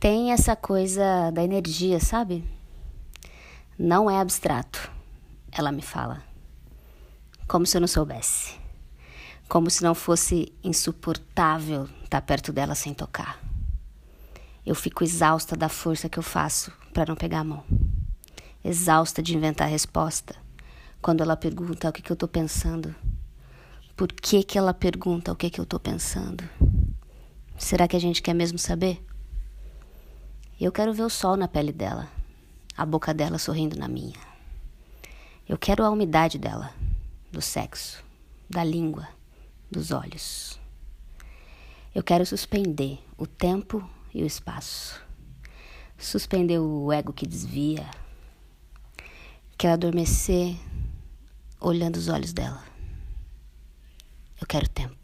Tem essa coisa da energia, sabe? Não é abstrato, ela me fala. Como se eu não soubesse. Como se não fosse insuportável estar perto dela sem tocar. Eu fico exausta da força que eu faço para não pegar a mão. Exausta de inventar resposta. Quando ela pergunta o que, que eu estou pensando. Por que, que ela pergunta o que, que eu estou pensando? Será que a gente quer mesmo saber? Eu quero ver o sol na pele dela, a boca dela sorrindo na minha. Eu quero a umidade dela, do sexo, da língua, dos olhos. Eu quero suspender o tempo e o espaço. Suspender o ego que desvia. Quero adormecer olhando os olhos dela. Eu quero tempo.